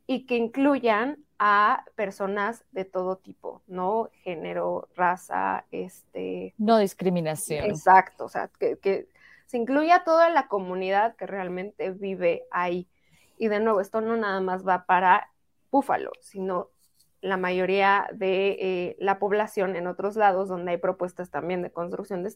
y que incluyan a personas de todo tipo, ¿no? Género, raza, este... No discriminación. Exacto, o sea, que, que se incluya toda la comunidad que realmente vive ahí. Y de nuevo, esto no nada más va para Búfalo, sino la mayoría de eh, la población en otros lados, donde hay propuestas también de construcción de,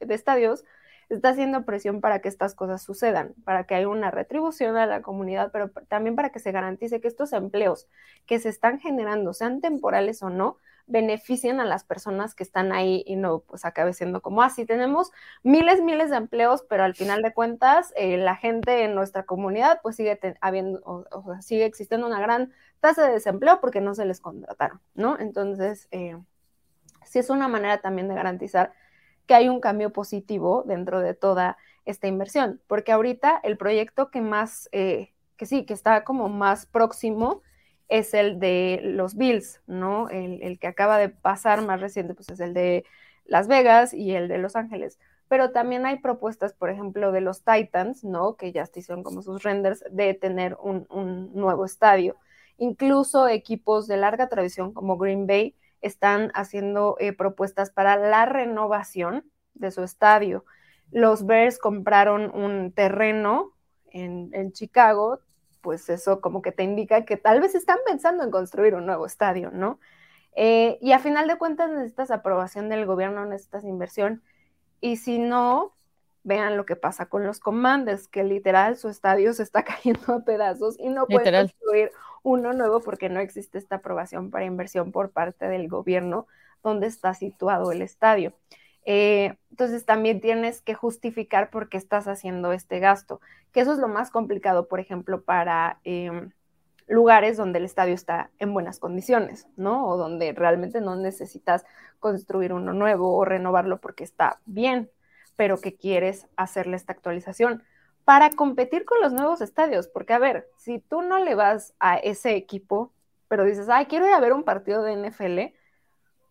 de estadios, está haciendo presión para que estas cosas sucedan, para que haya una retribución a la comunidad, pero también para que se garantice que estos empleos que se están generando, sean temporales o no, beneficien a las personas que están ahí y no pues acabe siendo como así. Ah, tenemos miles, miles de empleos, pero al final de cuentas eh, la gente en nuestra comunidad pues sigue habiendo, o, sigue existiendo una gran tasa de desempleo porque no se les contrataron, ¿no? Entonces, eh, sí es una manera también de garantizar que hay un cambio positivo dentro de toda esta inversión, porque ahorita el proyecto que más, eh, que sí, que está como más próximo, es el de los Bills, ¿no? El, que acaba de pasar más reciente, pues es el de Las Vegas y el de Los Ángeles. Pero también hay propuestas, por ejemplo, de los Titans, ¿no? Que ya hicieron como sus renders de tener un, nuevo estadio. Incluso equipos de larga tradición como Green Bay están haciendo eh, propuestas para la renovación de su estadio. Los Bears compraron un terreno en, en Chicago pues eso como que te indica que tal vez están pensando en construir un nuevo estadio, ¿no? Eh, y a final de cuentas necesitas aprobación del gobierno, necesitas inversión. Y si no, vean lo que pasa con los Commanders, que literal su estadio se está cayendo a pedazos y no pueden construir uno nuevo porque no existe esta aprobación para inversión por parte del gobierno donde está situado el estadio. Eh, entonces también tienes que justificar por qué estás haciendo este gasto, que eso es lo más complicado, por ejemplo, para em, lugares donde el estadio está en buenas condiciones, ¿no? O donde realmente no necesitas construir uno nuevo o renovarlo porque está bien, pero que quieres hacerle esta actualización para competir con los nuevos estadios, porque a ver, si tú no le vas a ese equipo, pero dices, ay, quiero ir a ver un partido de NFL,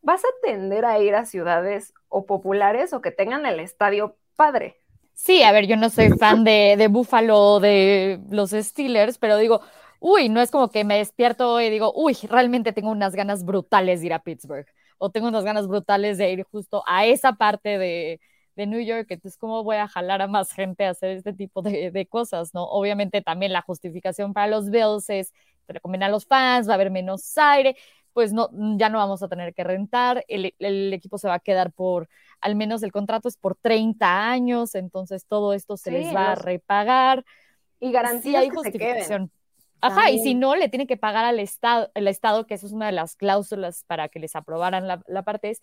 vas a tender a ir a ciudades o populares o que tengan el estadio padre. Sí, a ver, yo no soy fan de, de Buffalo o de los Steelers, pero digo, uy, no es como que me despierto y digo, uy, realmente tengo unas ganas brutales de ir a Pittsburgh o tengo unas ganas brutales de ir justo a esa parte de, de New York, entonces cómo voy a jalar a más gente a hacer este tipo de, de, cosas, ¿no? Obviamente también la justificación para los Bills es, te recomiendan a los fans, va a haber menos aire, pues no, ya no vamos a tener que rentar, el, el, equipo se va a quedar por, al menos el contrato es por 30 años, entonces todo esto se les va a repagar. Y garantía sí, hay justificación. Ajá, y si no, le tiene que pagar al Estado, el Estado, que eso es una de las cláusulas para que les aprobaran la, la parte, es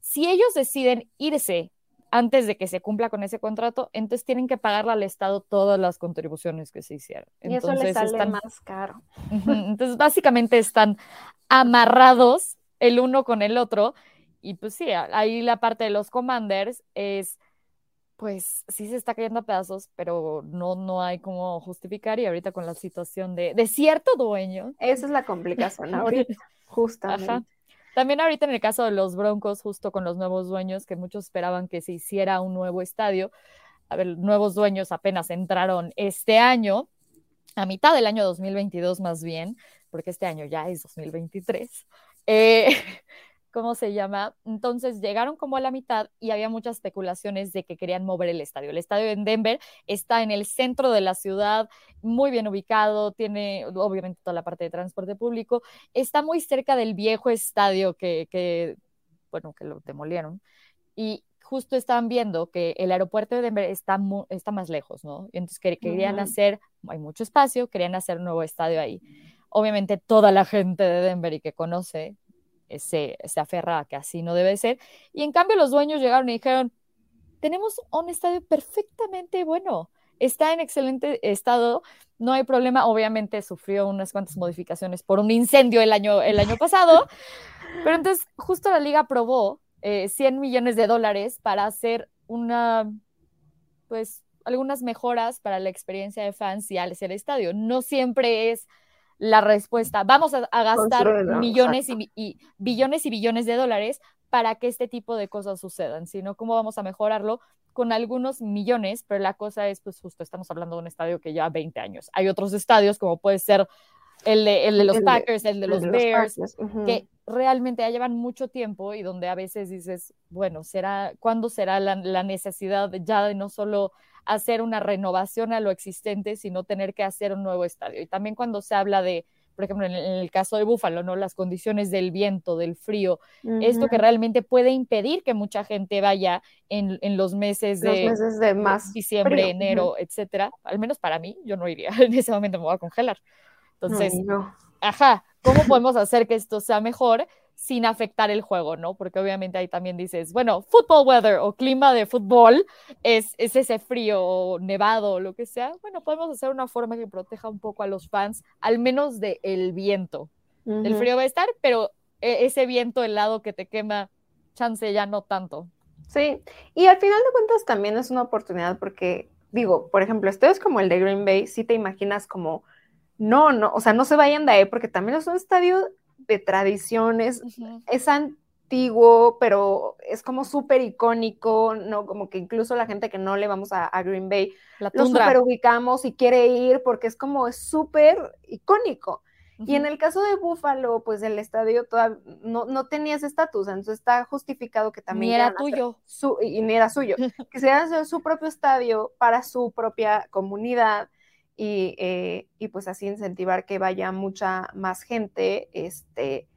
si ellos deciden irse antes de que se cumpla con ese contrato, entonces tienen que pagarle al Estado todas las contribuciones que se hicieron. Y eso les sale más caro. Entonces, básicamente están amarrados el uno con el otro. Y pues sí, ahí la parte de los commanders es, pues sí se está cayendo a pedazos, pero no, no hay cómo justificar. Y ahorita con la situación de, de cierto dueño. Esa es la complicación ahorita, justamente. También ahorita en el caso de los Broncos, justo con los nuevos dueños, que muchos esperaban que se hiciera un nuevo estadio. A ver, nuevos dueños apenas entraron este año, a mitad del año 2022 más bien, porque este año ya es 2023. Eh, ¿cómo se llama? Entonces llegaron como a la mitad y había muchas especulaciones de que querían mover el estadio. El estadio en Denver está en el centro de la ciudad, muy bien ubicado, tiene obviamente toda la parte de transporte público, está muy cerca del viejo estadio que, que bueno, que lo demolieron. Y justo estaban viendo que el aeropuerto de Denver está, está más lejos, ¿no? Entonces querían hacer, hay mucho espacio, querían hacer un nuevo estadio ahí. Obviamente toda la gente de Denver y que conoce se, se aferra a que así no debe ser. Y en cambio los dueños llegaron y dijeron, tenemos un estadio perfectamente bueno, está en excelente estado, no hay problema, obviamente sufrió unas cuantas modificaciones por un incendio el año, el año pasado, pero entonces justo la liga aprobó eh, 100 millones de dólares para hacer una, pues, algunas mejoras para la experiencia de fans y al ser estadio. No siempre es la respuesta. Vamos a, gastar millones y, billones y billones de dólares para que este tipo de cosas sucedan, sino cómo vamos a mejorarlo con algunos millones, pero la cosa es, pues justo estamos hablando de un estadio que ya 20 años. Hay otros estadios como puede ser el de, el de los Packers, el de los Bears, que realmente ya llevan mucho tiempo y donde a veces dices, bueno, será, ¿cuándo será la, la necesidad ya de no solo hacer una renovación a lo existente, sino tener que hacer un nuevo estadio. Y también cuando se habla de, por ejemplo, en el, caso de Búfalo, ¿no? Las condiciones del viento, del frío, esto que realmente puede impedir que mucha gente vaya en, en los meses de, meses de más diciembre, enero, etcétera. Al menos para mí, yo no iría. En ese momento me voy a congelar. Entonces, ajá, ¿cómo podemos hacer que esto sea mejor? Sin afectar el juego, ¿no? Porque obviamente ahí también dices, bueno, football weather o clima de fútbol es, es ese frío o nevado o lo que sea. Bueno, podemos hacer una forma que proteja un poco a los fans, al menos del el viento. El frío va a estar, pero e, ese viento helado que te quema, chance ya no tanto. Sí, y al final de cuentas también es una oportunidad porque, digo, por ejemplo, esto es como el de Green Bay, si te imaginas como, no, no, o sea, no se vayan de ahí porque también es un estadio de tradiciones, es antiguo, pero es como súper icónico, ¿no? Como que incluso la gente que no le vamos a, Green Bay, lo super ubicamos y quiere ir porque es como súper icónico. Y en el caso de Buffalo, pues el estadio todavía no, no tenía ese estatus, entonces está justificado que también... Ni era tuyo. Su, y ni era suyo. que se su propio estadio para su propia comunidad, eh, y, pues así incentivar que vaya mucha más gente, este,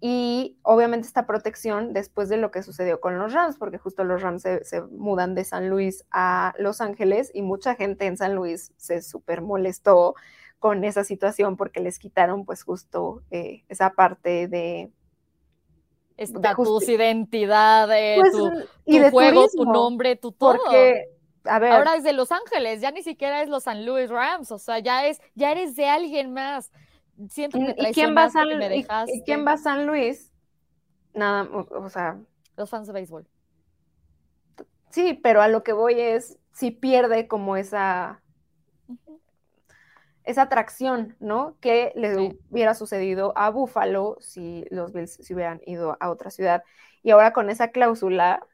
y obviamente esta protección después de lo que sucedió con los Rams, porque justo los Rams se, mudan de San Luis a Los Ángeles y mucha gente en San Luis se súper molestó con esa situación porque les quitaron pues justo eh, esa parte de... Estatus, identidad, de pues, tu, y de juego, tu nombre, tu todo. Porque, a ver, Ahora es de Los Ángeles, ya ni siquiera es los San Luis Rams, o sea, ya es, ya eres de alguien más. Siento que ¿Y quién va a San, ¿y, quién va a San Luis? Nada, o, sea. Los fans de béisbol. Sí, pero a lo que voy es si pierde como esa esa atracción, ¿no? Que le hubiera sucedido a Buffalo si los Bills se hubieran ido a otra ciudad. Y ahora con esa cláusula,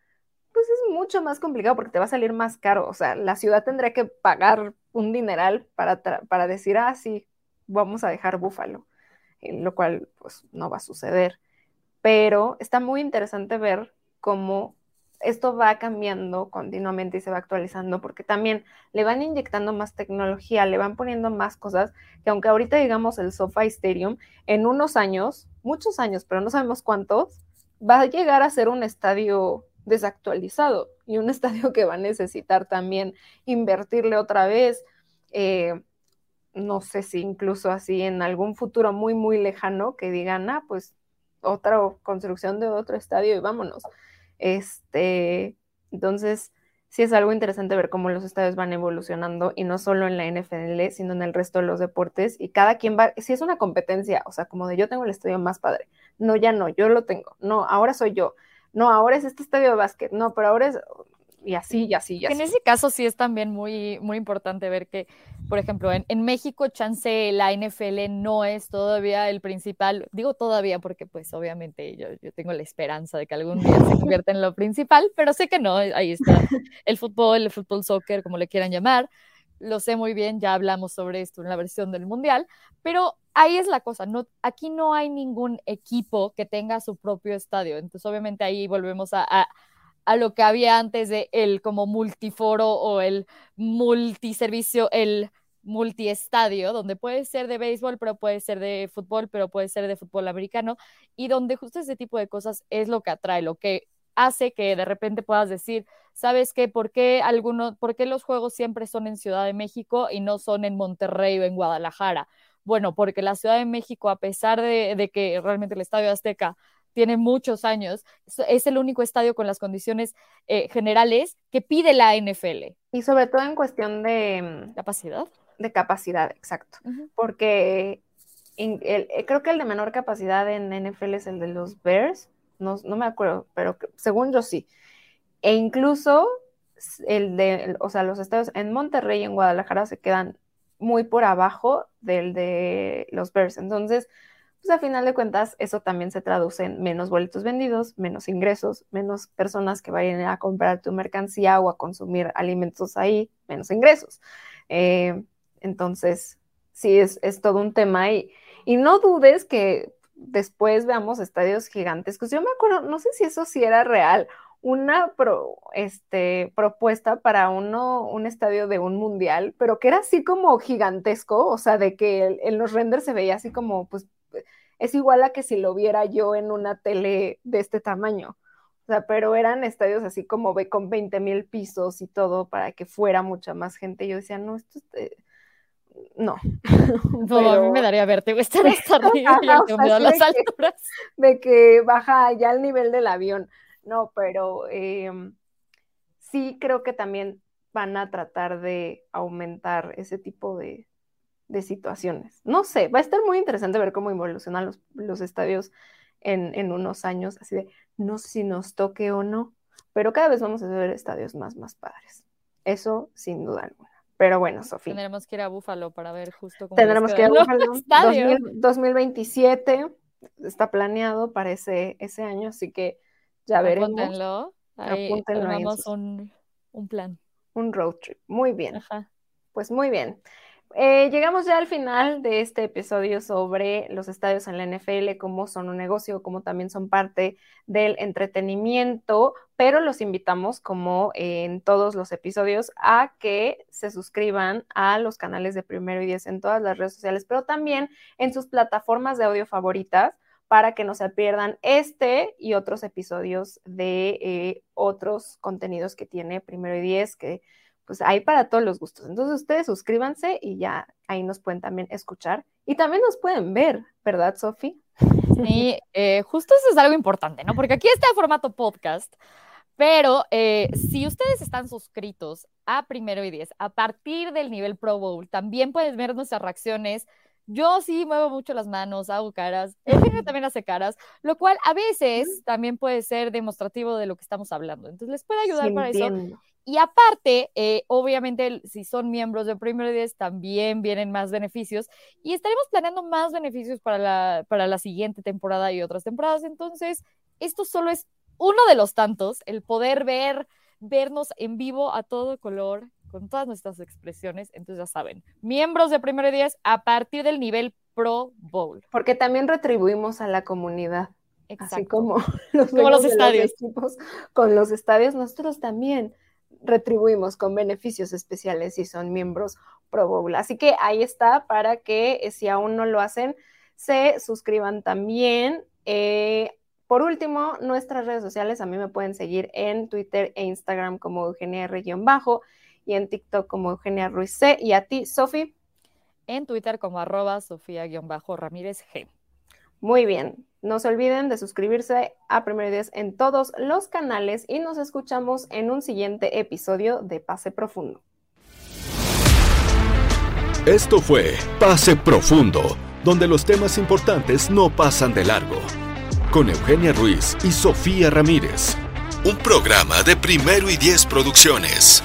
pues es mucho más complicado porque te va a salir más caro. O sea, la ciudad tendría que pagar un dineral para, para decir, ah, sí, vamos a dejar Búfalo, lo cual pues no va a suceder. Pero está muy interesante ver cómo esto va cambiando continuamente y se va actualizando porque también le van inyectando más tecnología, le van poniendo más cosas que aunque ahorita digamos el SoFi Stadium, en unos años, muchos años, pero no sabemos cuántos, va a llegar a ser un estadio desactualizado y un estadio que va a necesitar también invertirle otra vez. Eh, no sé si incluso así en algún futuro muy, muy lejano que digan, ah, pues otra construcción de otro estadio y vámonos. Este, entonces, sí es algo interesante ver cómo los estadios van evolucionando y no solo en la NFL, sino en el resto de los deportes y cada quien va, si es una competencia, o sea, como de yo tengo el estadio más padre, no, ya no, yo lo tengo, no, ahora soy yo, no, ahora es este estadio de básquet, no, pero ahora es, y así, y así, y así. En ese caso sí es también muy, muy importante ver que, por ejemplo, en, México, chance la NFL no es todavía el principal, digo todavía porque pues obviamente yo, yo tengo la esperanza de que algún día se convierta en lo principal, pero sé que no, ahí está el fútbol, el fútbol soccer, como le quieran llamar, lo sé muy bien, ya hablamos sobre esto en la versión del Mundial, pero ahí es la cosa, no, aquí no hay ningún equipo que tenga su propio estadio, entonces obviamente ahí volvemos a a lo que había antes de el como multiforo o el multiservicio, el multiestadio, donde puede ser de béisbol, pero puede ser de fútbol, pero puede ser de fútbol americano, y donde justo ese tipo de cosas es lo que atrae, lo que hace que de repente puedas decir, ¿sabes qué? ¿Por qué, algunos, ¿Por qué los juegos siempre son en Ciudad de México y no son en Monterrey o en Guadalajara? Bueno, porque la Ciudad de México, a pesar de, de que realmente el Estadio Azteca tiene muchos años, es el único estadio con las condiciones eh, generales que pide la NFL. Y sobre todo en cuestión de mm, capacidad. De capacidad, exacto. Porque eh, creo que el de menor capacidad en NFL es el de los Bears, no, me acuerdo, pero según yo sí. E incluso el de, o sea, los estadios en Monterrey y en Guadalajara se quedan muy por abajo del de los Bears. Entonces, pues a final de cuentas eso también se traduce en menos boletos vendidos, menos ingresos, menos personas que vayan a comprar tu mercancía o a consumir alimentos ahí, menos ingresos. Eh, entonces, sí, es, todo un tema y, y no dudes que después veamos estadios gigantescos. Yo me acuerdo, no sé si eso sí era real, una este, propuesta para uno, un estadio de un mundial, pero que era así como gigantesco, o sea, de que en los renders se veía así como, pues, es igual a que si lo viera yo en una tele de este tamaño. O sea, pero eran estadios así como con 20 mil pisos y todo para que fuera mucha más gente. Yo decía, no, esto no. No, a mí me daría verte estar hasta arriba las alturas. de que baja ya el nivel del avión. No, pero em, sí creo que también van a tratar de aumentar ese tipo de, de situaciones. No sé, va a estar muy interesante ver cómo evolucionan los, los estadios en, unos años, así de no sé si nos toque o no, pero cada vez vamos a ver estadios más, más padres. Eso sin duda alguna. Pero bueno, Sofía. Tendremos que ir a Búfalo para ver justo cómo. Tendremos que ir a Búfalo. 2027 está planeado para ese, ese año, así que ya veremos. Apúntenlo. Ahí un, un plan. Un road trip. Muy bien. Pues muy bien. Eh, llegamos ya al final de este episodio sobre los estadios en la NFL, cómo son un negocio, cómo también son parte del entretenimiento, pero los invitamos, como en todos los episodios, a que se suscriban a los canales de Primero y Diez en todas las redes sociales, pero también en sus plataformas de audio favoritas para que no se pierdan este y otros episodios de eh, otros contenidos que tiene Primero y Diez, que pues hay para todos los gustos. Entonces ustedes suscríbanse y ya ahí nos pueden también escuchar y también nos pueden ver, ¿verdad, Sofi? Sí, eh, justo eso es algo importante, ¿no? Porque aquí está el formato podcast, pero eh, si ustedes están suscritos a Primero y Diez, a partir del nivel Pro Bowl, también pueden ver nuestras reacciones. Yo sí muevo mucho las manos, hago caras, Eugenio también hace caras, lo cual a veces también puede ser demostrativo de lo que estamos hablando. Entonces les puede ayudar para eso. Y aparte, eh, obviamente, si son miembros de y Diez, también vienen más beneficios y estaremos planeando más beneficios para la, para la siguiente temporada y otras temporadas. Entonces, esto solo es uno de los tantos, el poder ver, vernos en vivo a todo color, con todas nuestras expresiones. Entonces, ya saben, miembros de Primero y Diez a partir del nivel Pro Bowl. Porque también retribuimos a la comunidad. Exacto. Así como los, Como los estadios. equipos con los estadios, nosotros también retribuimos con beneficios especiales si son miembros Pro. Así que ahí está para que eh, si aún no lo hacen, se suscriban también. Eh, por último, nuestras redes sociales, a mí me pueden seguir en Twitter e Instagram como Eugenia R-bajo y en TikTok como Eugenia Ruiz C. Y a ti, Sofi. En Twitter como arroba Sofía-Ramírez G. Muy bien. No se olviden de suscribirse a Primero y Diez en todos los canales y nos escuchamos en un siguiente episodio de Pase Profundo. Esto fue Pase Profundo, donde los temas importantes no pasan de largo. Con Eugenia Ruiz y Sofía Ramírez. Un programa de Primero y Diez Producciones.